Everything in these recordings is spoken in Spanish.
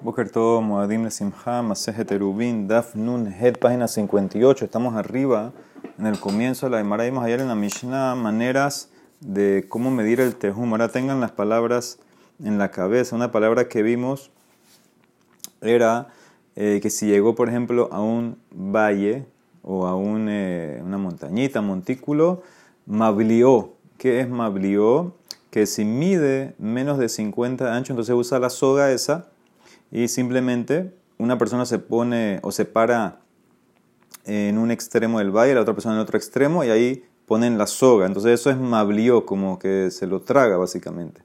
Boker todo, Moadim le Simha, Masejet Erubin, Daf Nun, Het, página 58. Estamos arriba, en el comienzo de la Gemara. Vimos ayer en la Mishnah maneras de cómo medir el Tejum. Ahora tengan las palabras en la cabeza. Una palabra que vimos era eh, que si llegó, por ejemplo, a un valle o a un, eh, una montañita, montículo, mablió. ¿Qué es mablió? Que si mide menos de 50 de ancho, entonces usa la soga esa y simplemente una persona se pone o se para en un extremo del valle, la otra persona en el otro extremo y ahí ponen la soga. Entonces eso es mablió, como que se lo traga básicamente.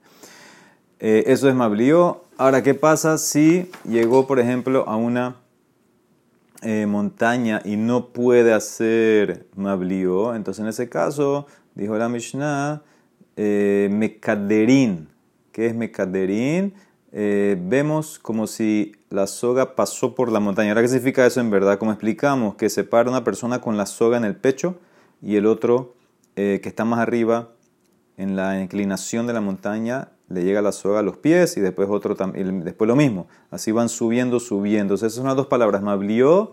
Eh, eso es mablió. Ahora, ¿qué pasa si llegó, por ejemplo, a una eh, montaña y no puede hacer mablió? Entonces en ese caso, dijo la Mishnah, eh. ¿Qué es mekaderín? Eh, vemos como si la soga pasó por la montaña. Ahora, ¿qué significa eso en verdad? Como explicamos, que se para una persona con la soga en el pecho y el otro eh, que está más arriba en la inclinación de la montaña le llega la soga a los pies y después otro después lo mismo. Así van subiendo, subiendo. esas son las dos palabras, mablió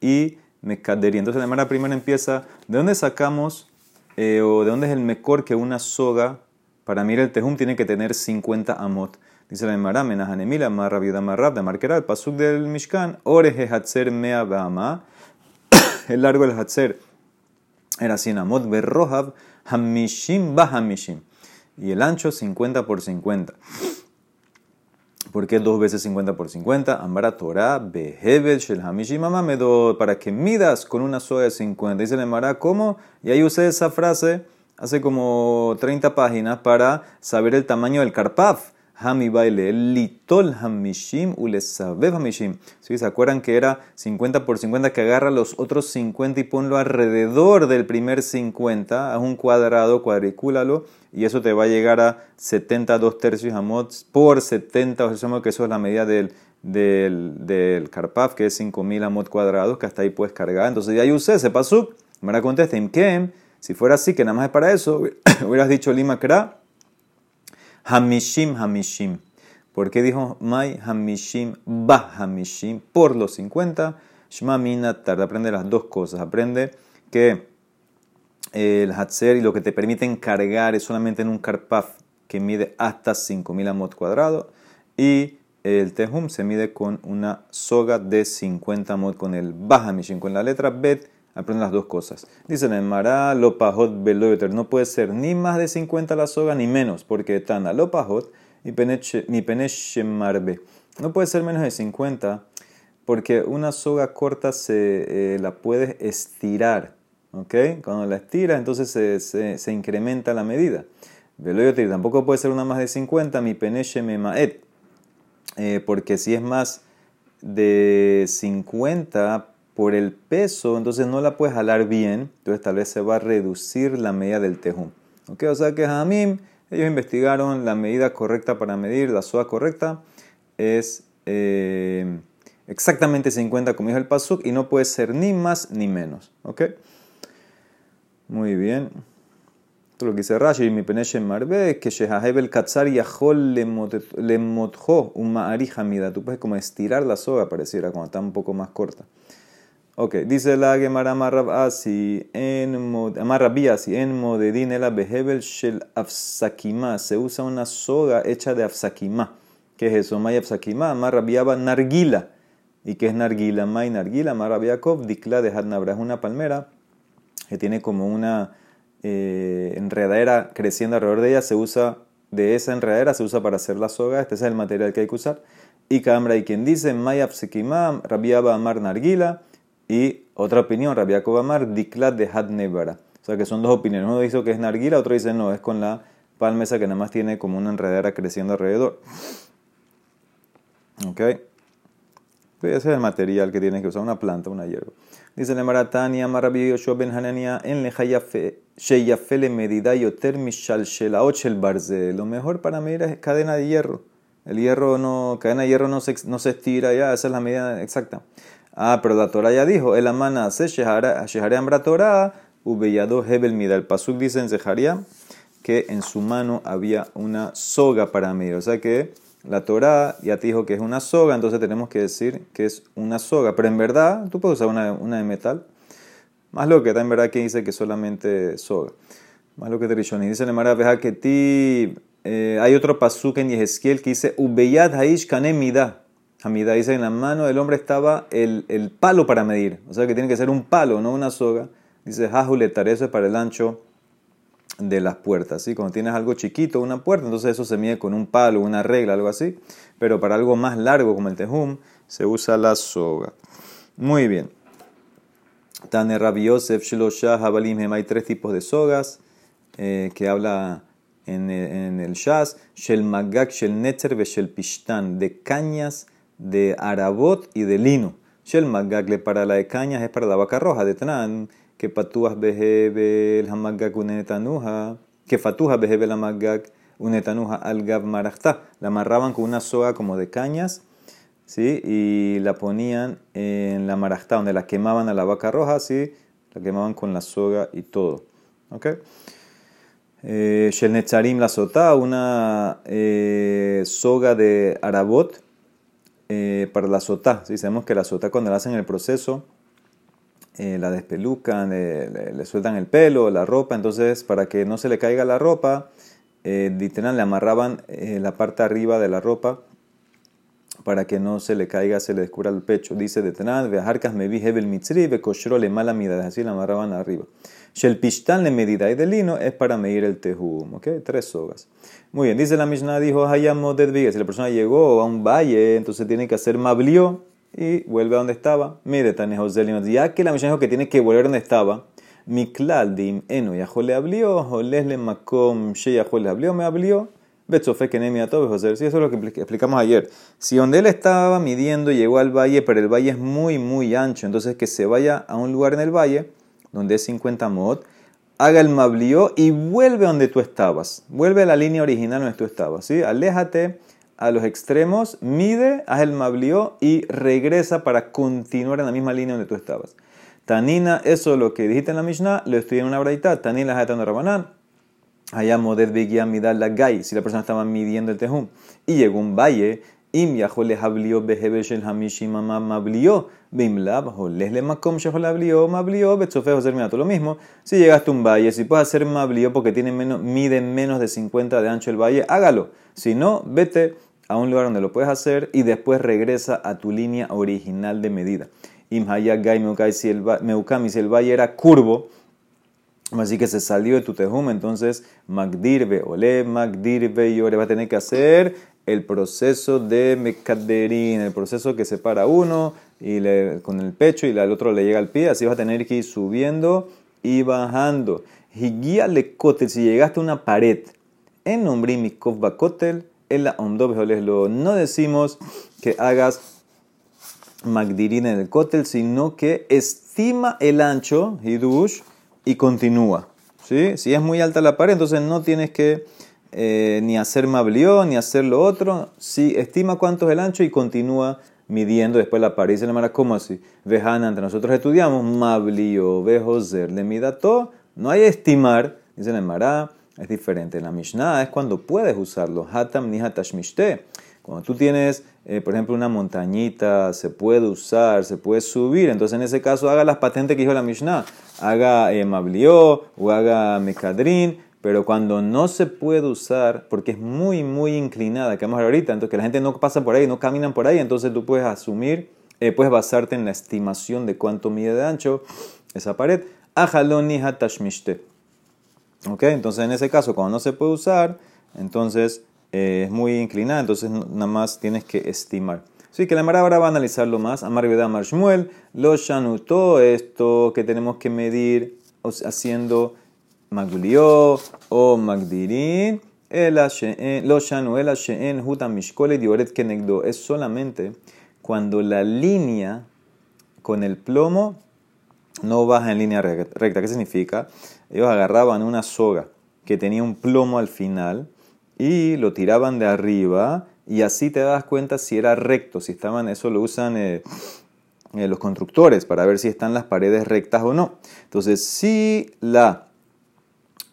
y mecaderi. Entonces la primera empieza, ¿de dónde sacamos eh, o de dónde es el mejor que una soga para mirar el tejum tiene que tener 50 amot? Dice la Emara, menahanemila, marra viuda marrab, de marquera, el pasuk del Mishkan, oreje hatzer mea bama, el largo del hatzer era 100 amot, berrohav, hamishim ba hamishim, y el ancho 50 por 50. ¿Por qué dos veces 50 por 50? Ambara Torah, Behebel, Shel Hamishim, Amamedo, para que midas con una soga de 50. Dice la Emara, ¿cómo? Y ahí usé esa frase hace como 30 páginas para saber el tamaño del karpaf. Hami baile, litol hamishim ulesabev hamishim. ¿Sí? ¿Se acuerdan que era 50 por 50 que agarra los otros 50 y ponlo alrededor del primer 50? Haz un cuadrado, cuadricúlalo y eso te va a llegar a 72 tercios amot por 70, o sea, que eso es la medida del, del, del que es 5000 amot cuadrados, que hasta ahí puedes cargar. Entonces ya ahí usé ese pasuk. Me contesta, ¿quién? Si fuera así, que nada más es para eso, hubieras dicho lima kra Hamishim, Hamishim. ¿Por qué dijo Mai Hamishim, Ba Hamishim? Por los 50. Shma Mina tarda. Aprende las dos cosas. Aprende que el Hatzer y lo que te permiten cargar es solamente en un Karpaf que mide hasta 5000 amot cuadrados. Y el Tehum se mide con una soga de 50 amot con el Ba Hamishim, con la letra Bet Aprende las dos cosas. Dice en Mara, lo pajot beloyoter. No puede ser ni más de 50 la soga ni menos, porque tana lo pajot ni peneche marbe. No puede ser menos de 50, porque una soga corta se eh, la puedes estirar. ¿ok? Cuando la estiras, entonces se, se, incrementa la medida. Veloyoter tampoco puede ser una más de 50, mi peneche me maet. Eh, porque si es más de 50, por el peso, entonces no la puedes jalar bien, entonces tal vez se va a reducir la medida del tejum. ¿Ok? O sea que Jamim, ellos investigaron la medida correcta para medir, la soga correcta es eh, exactamente 50 como dijo el pasuk y no puede ser ni más ni menos. ¿Ok? Muy bien. Esto lo que dice Rashi, mi peneche marbe, que shehahebel katzar yahol le motjo un ma'ari hamida. Tú puedes como estirar la soga, pareciera, cuando está un poco más corta. Ok, dice la Gemara Marrabasi en Marrabiasi en Modedin el Behebel Shel Afsakima. Se usa una soga hecha de Afsakima. ¿Qué es eso? May Afsakima, Marrabiaba Nargila. ¿Y qué es Nargila? May Nargila, Marrabiakov, Dikla de Hadnabra. Es una palmera que tiene como una eh, enredadera creciendo alrededor de ella. Se usa, de esa enredadera se usa para hacer la soga. Este es el material que hay que usar. Y Kamra, y quien dice May Afsakima, Rabiaba Amar Nargila. Y otra opinión, Rabia Amar, Diklat de Hadnebara. O sea que son dos opiniones. Uno dice que es narguila, otro dice no, es con la palmesa que nada más tiene como una enredadera creciendo alrededor. ¿Ok? Ese es el material que tienes que usar, una planta, una hierba. Dice el Maratania, Marabi Yoshua Hanania, en Sheyafele Medida Yoter Mishal Shelaot el Barze. Lo mejor para medir es cadena de hierro. El hierro no, cadena de hierro no se, no se estira ya, esa es la medida exacta. Ah, pero la Torah ya dijo, el amana se Shehare Ambra Torah, Ubeyado Hebel Mida. El Pasuk dice en Zeharia que en su mano había una soga para medir. O sea que la Torah ya te dijo que es una soga, entonces tenemos que decir que es una soga. Pero en verdad, tú puedes usar una, de metal. Más lo que está en verdad que dice que solamente soga. Más lo que te y dice en Mara que ti. Eh, hay otro pasuk en Yehezquiel que dice Ubeyad Haish Kane Mida. Hamida dice en la mano del hombre estaba el, el, palo para medir. O sea que tiene que ser un palo, no una soga. Dice Hajuletar, eso es para el ancho de las puertas. ¿sí? Cuando tienes algo chiquito, una puerta, entonces eso se mide con un palo, una regla, algo así. Pero para algo más largo como el tejum, se usa la soga. Muy bien. Tane Rabbi Yosef, Shiloshah, Hay tres tipos de sogas eh, que habla en, el Shas. Shel Magak, Shel Netzer, Shel Pishtan. De cañas, de arabot y de lino. Shel Magak, le para la de cañas, es para la vaca roja, de Tran que patúas behebe el unetanuja, que fatuja behebe el unetanuja al gab marachta. La amarraban con una soga como de cañas, ¿sí? Y la ponían en la marachta, donde la quemaban a la vaca roja, ¿sí? La quemaban con la soga y todo. ¿Ok? Eh, Shel la sota, una eh, soga de arabot eh, para la sota. ¿sí? Sabemos que la sota cuando la hacen el proceso eh, la despelucan, le, sueltan el pelo, la ropa, entonces para que no se le caiga la ropa, eh, le amarraban la parte arriba de la ropa para que no se le caiga, se le descubra el pecho. Dice de Tenan, Vejarcas me vi Hebel Mitzri, Bekoshro le mala mida, así la amarraban arriba. Shel Pishtan le medida y de lino es para medir el tejum, ¿ok? Tres sogas. Muy bien, dice la Mishnah, dijo Hayamo si la persona llegó a un valle, entonces tiene que hacer mablio y vuelve a donde estaba. Mire, ya que la Mishnah dijo que tiene que volver donde estaba, Miklal dim eno le abrió, le makom she le abrió, me abrió, betzofe que nemi José. Sí, eso es lo que explicamos ayer. Si donde él estaba midiendo llegó al valle, pero el valle es muy, muy ancho, entonces que se vaya a un lugar en el valle donde es 50 mod, haga el mablió y vuelve donde tú estabas. Vuelve a la línea original donde tú estabas. ¿sí? Aléjate a los extremos, mide, haz el mablió y regresa para continuar en la misma línea donde tú estabas. Tanina, eso lo que dijiste en la Mishnah, lo estudié en una braita. Tanina de Rabanán. Begia midal la gai, si la persona estaba midiendo el tejum. Y llegó un valle, im le hablió behebe shel hamishim mablió, bimla, bajo lesle makom shehol hablió, mablió, betzofe José Lo mismo, si llegaste a un valle, si puedes hacer mablió porque tiene menos, mide menos de 50 de ancho el valle, hágalo. Si no, vete a un lugar donde lo puedes hacer y después regresa a tu línea original de medida. Imhayagai si el valle era curvo, así que se salió de tu tejum, entonces Magdirbe, ole, Magdirbe y va a tener que hacer el proceso de Mekaderin, el proceso que separa uno y con el pecho y el otro le llega al pie, así vas a tener que ir subiendo y bajando. Higia le si llegaste a una pared, en nombre Mikov Bakotel, en la No decimos que hagas magdirin en el cótel, sino que estima el ancho, hidush, y continúa. ¿sí? Si es muy alta la pared, entonces no tienes que eh, ni hacer mablió, ni hacer lo otro. Si estima cuánto es el ancho y continúa midiendo después la pared. Dice la Mara, ¿cómo así? Vejana, entre nosotros estudiamos mablió, vejoser, le mida todo. No hay estimar, dice la Mara es diferente. La Mishnah es cuando puedes usarlo. Hatam ni hatashmishte. Cuando tú tienes, eh, por ejemplo, una montañita, se puede usar, se puede subir. Entonces, en ese caso, haga las patentes que dijo la Mishnah. Haga eh, mablió o haga mekadrin. Pero cuando no se puede usar, porque es muy, muy inclinada, que vamos a ver ahorita, entonces que la gente no pasa por ahí, no caminan por ahí, entonces tú puedes asumir, eh, puedes basarte en la estimación de cuánto mide de ancho esa pared. Ajaloni hatashmishte. ¿Ok? Entonces en ese caso, cuando no se puede usar, entonces eh, es muy inclinada, entonces nada más tienes que estimar. Así que la Mara ahora va a analizarlo más. Amar Amar Shmuel, lo shanutó, esto que tenemos que medir haciendo maglió o magdirin. Lo shanu el sheen hutam mishkole dioret kenegdo. Es solamente cuando la línea con el plomo no baja en línea recta. ¿Qué significa? Ellos agarraban una soga que tenía un plomo al final y lo tiraban de arriba y así te das cuenta si era recto, si estaban, eso lo usan eh, eh, los constructores para ver si están las paredes rectas o no. Entonces, si la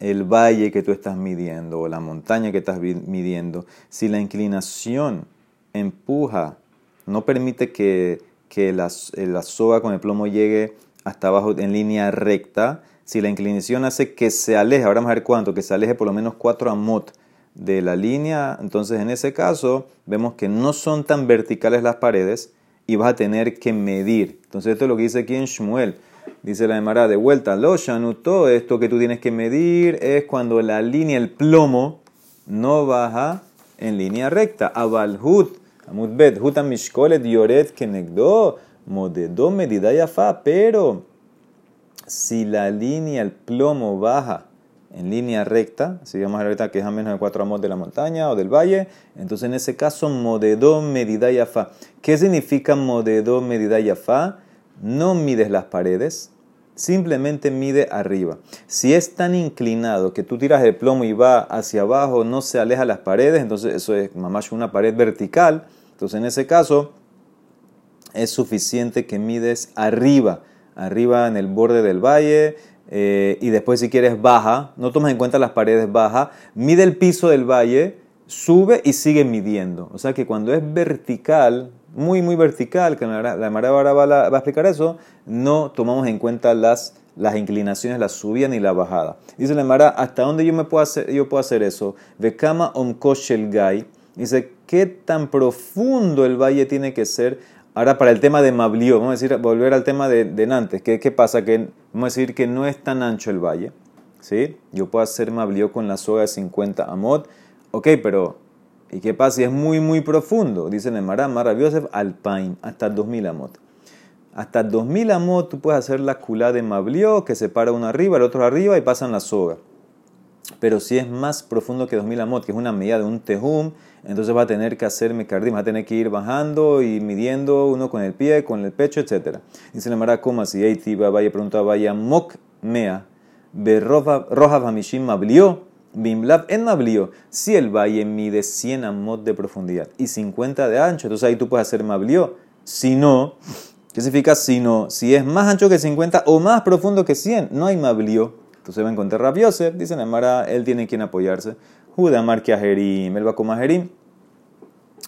el valle que tú estás midiendo o la montaña que estás midiendo, si la inclinación empuja, no permite que, que la, la soga con el plomo llegue hasta abajo en línea recta, si la inclinación hace que se aleje, ahora vamos a ver cuánto, que se aleje por lo menos 4 amot de la línea, entonces en ese caso vemos que no son tan verticales las paredes y vas a tener que medir. Entonces esto es lo que dice aquí en Shmuel. Dice la Emara de vuelta, lo todo esto que tú tienes que medir es cuando la línea, el plomo, no baja en línea recta. Abalhut, amudbet, hutam yoret kenegdo, modedo medida yafa, pero si la línea, el plomo baja en línea recta, si vamos a ver ahorita que es a menos de 4 amos de la montaña o del valle, entonces en ese caso modedó medida yafa. ¿Qué significa modedó medida yafa? No mides las paredes, simplemente mide arriba. Si es tan inclinado que tú tiras el plomo y va hacia abajo, no se aleja las paredes, entonces eso es más una pared vertical. Entonces en ese caso es suficiente que mides arriba arriba en el borde del valle, eh, y después si quieres baja, no tomas en cuenta las paredes baja, mide el piso del valle, sube y sigue midiendo. O sea que cuando es vertical, muy muy vertical, que la, Mara ahora va, a explicar eso, no tomamos en cuenta las, las inclinaciones, la subida ni la bajada. Dice la Mara, ¿hasta dónde yo, me puedo, hacer, yo puedo hacer eso? Vekama omkoshel gai. Dice, ¿qué tan profundo el valle tiene que ser Ahora para el tema de Mablio, vamos a decir, volver al tema de, de Nantes. ¿Qué, ¿Qué, pasa? Que vamos a decir que no es tan ancho el valle. ¿sí? Yo puedo hacer Mablio con la soga de 50 amot. Ok, pero ¿y qué pasa si es muy, muy profundo? Dice el Mará, Yosef, Alpain, hasta 2000 amot. Hasta 2000 amot tú puedes hacer la culá de Mablio, que separa uno arriba, el otro arriba y pasan la soga. Pero si es más profundo que 2000 amot, que es una medida de un tejum, entonces va a tener que hacer mecardim, va a tener que ir bajando y midiendo uno con el pie, con el pecho, etc. Dice la Mara, ¿cómo así? Eiti vaya, pregunta, vaya, mok mea, roja hamishim mablio, bimlab en mablio. Si el valle mide 100 amot de profundidad y 50 de ancho, entonces ahí tú puedes hacer mablio. Si no, ¿qué significa si no? Si es más ancho que 50 o más profundo que 100, no hay mablio. Entonces va a encontrar Rabiose, dice la Mara, él tiene quien apoyarse. Judá marque a Jerim, él va como a Jerim.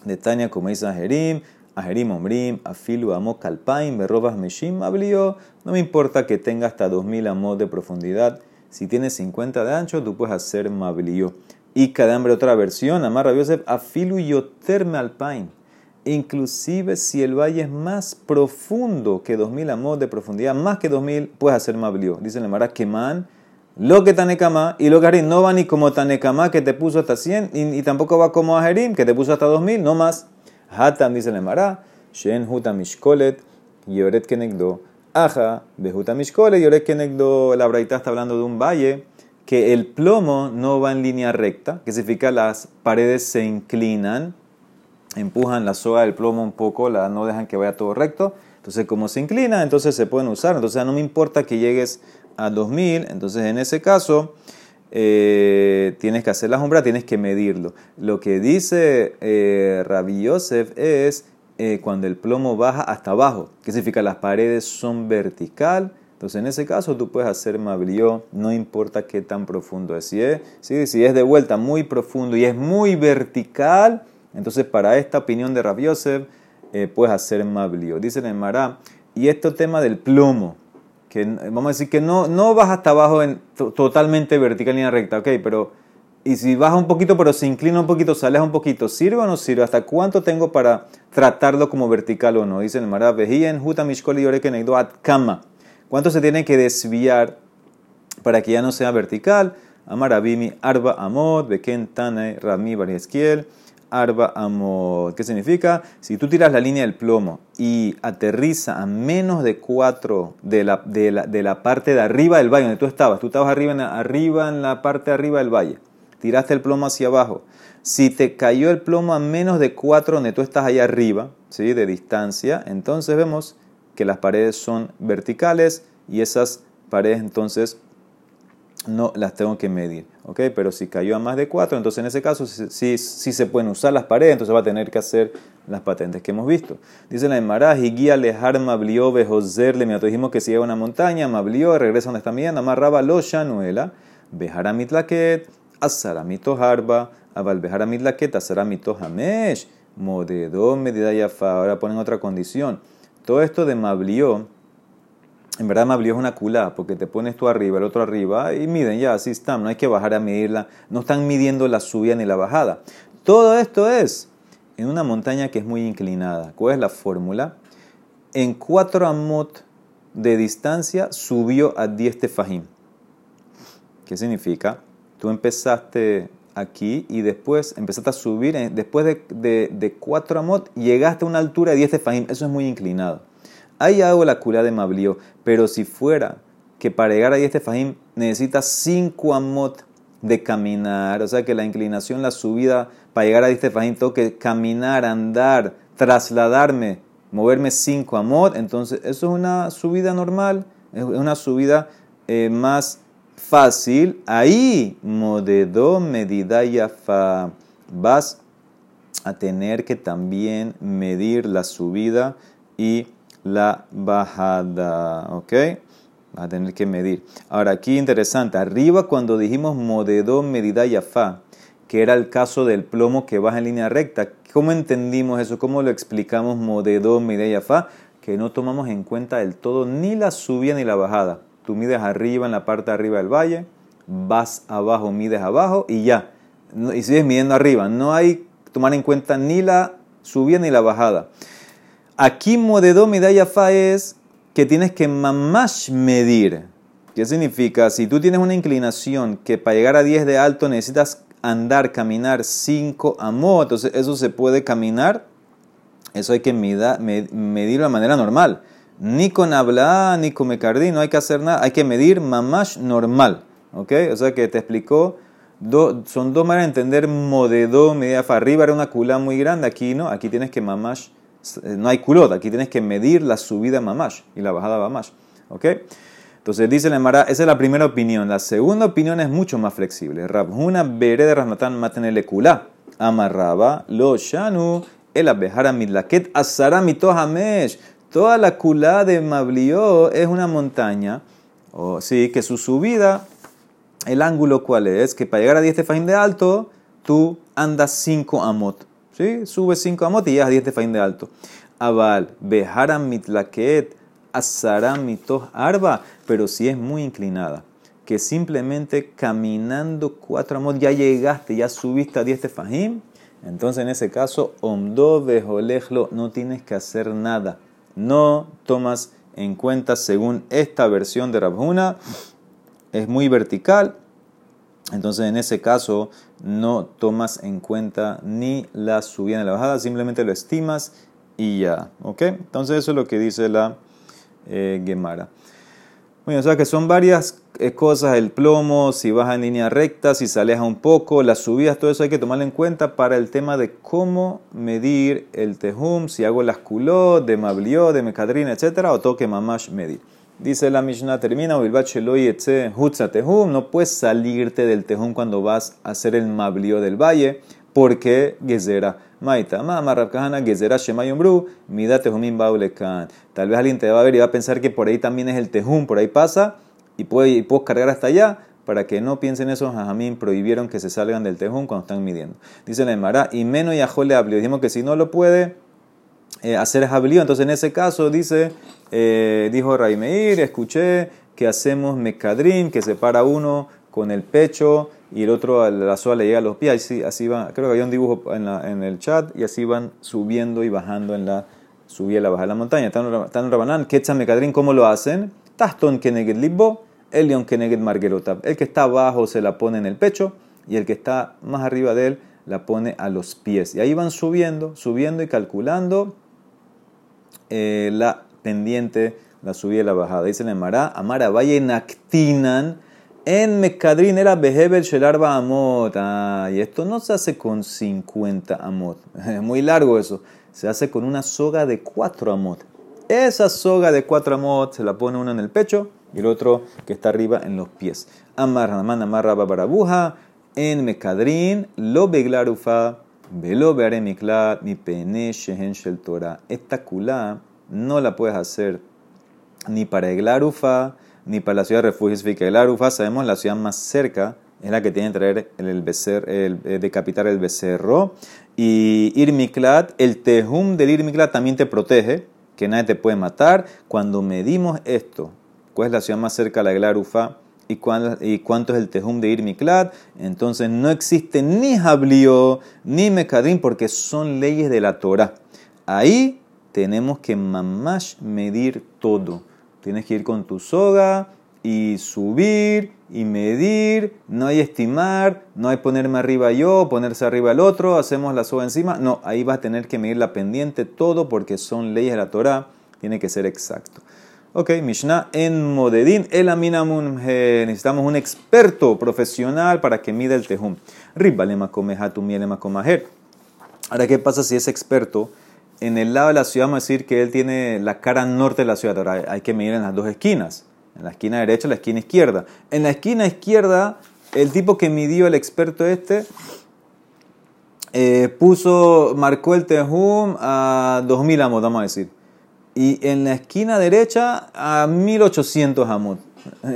De Tania, como dice Jerim, a Jerim Omrim, a Amo Kalpaim, Berrobas Meshim, Ablio. No me importa que tenga hasta 2000 amos de profundidad. Si tiene 50 de ancho, tú puedes hacer Mablio. Y cada hambre otra versión, Amar Rabiosef, a Filu Yoterme. Inclusive si el valle es más profundo que 2000 amos de profundidad, más que 2000, puedes hacer Mablio. Dice el Mara, lo que Tanekama y lo que no va ni como Tanekama que te puso hasta 100 y, tampoco va como Ajerim que te puso hasta 2000, no más. Hatam dice el Mara, Shen Huta Mishkolet, Yoret Kenegdo, Aja, Behuta Mishkolet, Yoret Kenegdo. La Braita está hablando de un valle que el plomo no va en línea recta, que significa las paredes se inclinan, empujan la soga del plomo un poco, la, no dejan que vaya todo recto. Entonces, como se inclina, entonces se pueden usar. Entonces, no me importa que llegues a 2000, entonces en ese caso eh, tienes que hacer la sombra, tienes que medirlo. Lo que dice eh, Rabbi Yosef es eh, cuando el plomo baja hasta abajo, que significa las paredes son vertical. Entonces en ese caso tú puedes hacer mablió, no importa qué tan profundo es. Si es, si es de vuelta muy profundo y es muy vertical, entonces para esta opinión de Rabbi Yosef eh, puedes hacer mablió. Dice el Mará, y este tema del plomo, vamos a decir que no, no vas hasta abajo en totalmente vertical línea recta, ok, pero y si baja un poquito pero se inclina un poquito, se un poquito, ¿sirve o no sirve? ¿Hasta cuánto tengo para tratarlo como vertical o no? Dice el Mará, en Juta Mishkoli at Kama. ¿Cuánto se tiene que desviar para que ya no sea vertical? Amarabimi, Arba Amod, Beken Tane, Rami Barieskiel arba amod. ¿Qué significa? Si tú tiras la línea del plomo y aterriza a menos de 4 de la, de la, de la parte de arriba del valle donde tú estabas, tú estabas arriba en, arriba en la parte de arriba del valle, tiraste el plomo hacia abajo. Si te cayó el plomo a menos de 4 donde tú estás allá arriba, ¿sí? de distancia, entonces vemos que las paredes son verticales y esas paredes entonces no las tengo que medir. ¿ok? Pero si cayó a más de 4, entonces en ese caso sí, sí, se pueden usar las paredes, entonces va a tener que hacer las patentes que hemos visto. Dice la Emara, guía lejar mablió bejoserle, mira, dijimos que si llega a una montaña, mablió, regresa donde está mirando, amarraba lo shanuela, Beharamit laket, asaramito harba, aval beharamit laket, asaramito hamesh, modedo medida yafa. Ahora ponen otra condición. Todo esto de mablió, en verdad mablió es una culá, porque te pones tú arriba, el otro arriba, y miden ya, así están, no hay que bajar a medirla, no están midiendo la subida ni la bajada. Todo esto es en una montaña que es muy inclinada. ¿Cuál es la fórmula? En cuatro amot de distancia subió a 10 tefajim. ¿Qué significa? Tú empezaste aquí y después empezaste a subir, después de, de, cuatro amot, llegaste a una altura de 10 tefajim. Eso es muy inclinado. Ahí hago la cura de Mablío, pero si fuera que para llegar a 10 tefajim necesitas 5 amot de caminar, o sea que la inclinación, la subida para llegar a 10 tefajim, tengo que caminar, andar, trasladarme moverme 5 amot, entonces eso es una subida normal, es una subida eh, más fácil. Ahí, modedo medida fa vas a tener que también medir la subida y la bajada, ¿ok? Vas a tener que medir. Ahora, aquí interesante, arriba cuando dijimos modedo medida fa que era el caso del plomo que baja en línea recta. ¿Cómo entendimos eso? ¿Cómo lo explicamos Modedo, Mideya Fa? Que no tomamos en cuenta del todo ni la subida ni la bajada. Tú mides arriba, en la parte de arriba del valle, vas abajo, mides abajo y ya. Y sigues midiendo arriba. No hay tomar en cuenta ni la subida ni la bajada. Aquí Modedo, Mideya Fa es que tienes que mamash medir. ¿Qué significa? Si tú tienes una inclinación que para llegar a 10 de alto necesitas andar, caminar 5 amot. Entonces, eso se puede caminar. Eso hay que medirlo de manera normal. Ni con habla, ni con mecardí, no hay que hacer nada. Hay que medir mamash normal. ¿Ok? O sea que te explicó. son dos maneras de entender modedo, medida para arriba era una culá muy grande, aquí no, aquí tienes que mamash, no hay culot, aquí tienes que medir la subida mamash y la bajada mamash. ¿Ok? Entonces dice la Emara, esa es la primera opinión. La segunda opinión es mucho más flexible. Rabhuna bere de Rasnatan matenele kula. Amarraba lo shanu el abejara midlaket asara hamesh. Toda la culá de Mablió es una montaña. O sí, que su subida, el ángulo cuál es, que para llegar a 10 tefajim de alto, tú andas 5 amot. ¿Sí? Subes 5 amot y llegas a 10 tefajim de alto. Aval, bejara mitlaket asaramito arba, pero si es muy inclinada, que simplemente caminando cuatro amot ya llegaste, ya subiste a 10 tefajim, entonces en ese caso, omdo bejolejlo, no tienes que hacer nada. No tomas en cuenta, según esta versión de Rabhuna, es muy vertical, entonces en ese caso no tomas en cuenta ni la subida ni la bajada, simplemente lo estimas y ya. ¿Ok? Entonces eso es lo que dice la eh, Gemara. Bueno, o sea que son varias eh, cosas, el plomo, si vas en línea recta, si se aleja un poco, las subidas, todo eso hay que tomarlo en cuenta para el tema de cómo medir el tejum, si hago las culot, de mablió, de mecadrina, etcétera, o toque mamash medir. Dice la Mishnah, termina, no puedes salirte del tejum cuando vas a hacer el mablió del valle, porque gezera Maita, Mama Rabkahana, Gezerah Shemayombru, Mida Tejumim Baulekan. Tal vez alguien te va a ver y va a pensar que por ahí también es el Tejum, por ahí pasa y, puede, y puedo cargar hasta allá para que no piensen eso, Jajamín prohibieron que se salgan del Tejum cuando están midiendo. Dice la Emara, y menos y ajole ablio. Dijimos que si no lo puede eh, hacer jablío, entonces en ese caso dice, eh, dijo Raimeir, escuché que hacemos mecadrín, que separa uno con el pecho y el otro a la sola le llega a los pies. Así, así va, creo que había un dibujo en, la, en, el chat y así van subiendo y bajando en la subida y la bajada de la montaña. En Rabanán, Quetzal Mecadrín, ¿cómo lo hacen? Taston Keneged Libbo, Elion Keneged Margelotab. El que está abajo se la pone en el pecho y el que está más arriba de él la pone a los pies. Y ahí van subiendo, subiendo y calculando eh, la pendiente, la subida y la bajada. Dice la Emara, Amara Valle Nactinan en Mekadrin era Behebel Shelarba Amot. Ah, y esto no se hace con 50 Amot. Es muy largo eso. Se hace con una soga de 4 Amot. Esa soga de 4 Amot se la pone uno en el pecho y el otro que está arriba en los pies. Amar Naman Amarra Babarabuja. En Mekadrin lo beglarufa. Velo miklat mi pene shehen Torah. Esta culá no la puedes hacer ni para eglarufa ni para la ciudad de refugio. El Arufa, sabemos la ciudad más cerca es la que tiene que traer el, becer, eh, decapitar el becerro. Y Irmiklat, el tejum del Irmiklat también te protege, que nadie te puede matar. Cuando medimos esto, ¿cuál es la ciudad más cerca a la Arufa? ¿Y, cuánto es el tejum de Irmiklat? Entonces no existe ni Jablío ni Mekadrim porque son leyes de la Torah. Ahí tenemos que mamash medir todo. Tienes que ir con tu soga y subir y medir, no hay estimar, no hay ponerme arriba yo, ponerse arriba el otro, hacemos la soga encima. No, ahí vas a tener que medir la pendiente, todo porque son leyes de la Torah, tiene que ser exacto. Ok, Mishnah en Modedin, el Aminamun, necesitamos un experto profesional para que mida el tejum. Ribalema mielema comajer. Ahora, ¿qué pasa si es experto? En el lado de la ciudad, vamos a decir que él tiene la cara norte de la ciudad. Ahora hay que medir en las dos esquinas en la esquina derecha, la esquina izquierda. En la esquina izquierda, el tipo que midió el experto este eh, puso, marcó el tejum a 2000 amot, vamos a decir. Y en la esquina derecha a 1800 amot.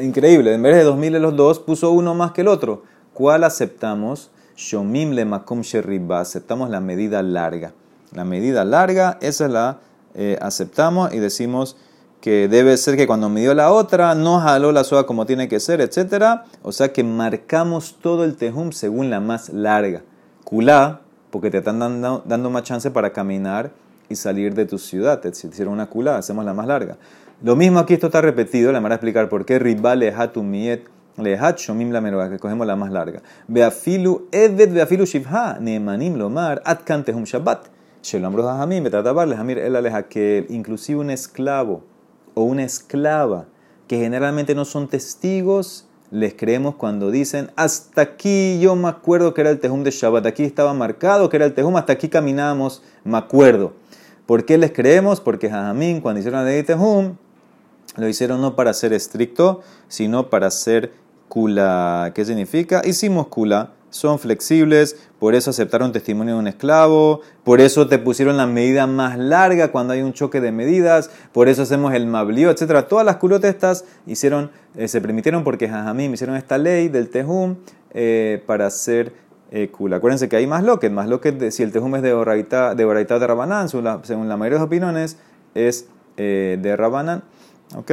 Increíble, en vez de 2000 de los dos, puso uno más que el otro. ¿Cuál aceptamos? Shomim le makom sherriba. Aceptamos la medida larga. La medida larga, esa es la eh, aceptamos y decimos que debe ser que cuando midió la otra no jaló la soga como tiene que ser, etc. O sea que marcamos todo el tejum según la más larga. Kulá, porque te están dando, dando más chance para caminar y salir de tu ciudad. Te hicieron una kulá, hacemos la más larga. Lo mismo aquí, esto está repetido, le van a explicar por qué lehatu miet lehat shomim la meroga, que cogemos la más larga. Beafilu evet beafilu shivha, neemanim lomar, atkan tehum shabbat. Shelom rojahamim, betatabar lehamir el aleja, que inclusive un esclavo o una esclava, que generalmente no son testigos, les creemos cuando dicen, hasta aquí yo me acuerdo que era el tejum de Shabbat, aquí estaba marcado que era el tejum, hasta aquí caminábamos, me acuerdo. ¿Por qué les creemos? Porque Jajamín, cuando hicieron la tejum, lo hicieron no para ser estricto, sino para ser kula. ¿Qué significa? Hicimos kula son flexibles, por eso aceptaron testimonio de un esclavo, por eso te pusieron la medida más larga cuando hay un choque de medidas, por eso hacemos el mablío, etc. Todas las culotestas hicieron, eh, se permitieron porque Jajamim hicieron esta ley del tejum eh, para hacer eh, Acuérdense que hay más loquet, más loquet, si el tejum es de oraita de, oraita de Rabanán, según la, mayoría de opiniones, es de Rabanán. ¿Ok?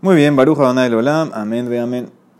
Muy bien, Baruja Adonai Olam, amén, ve amén.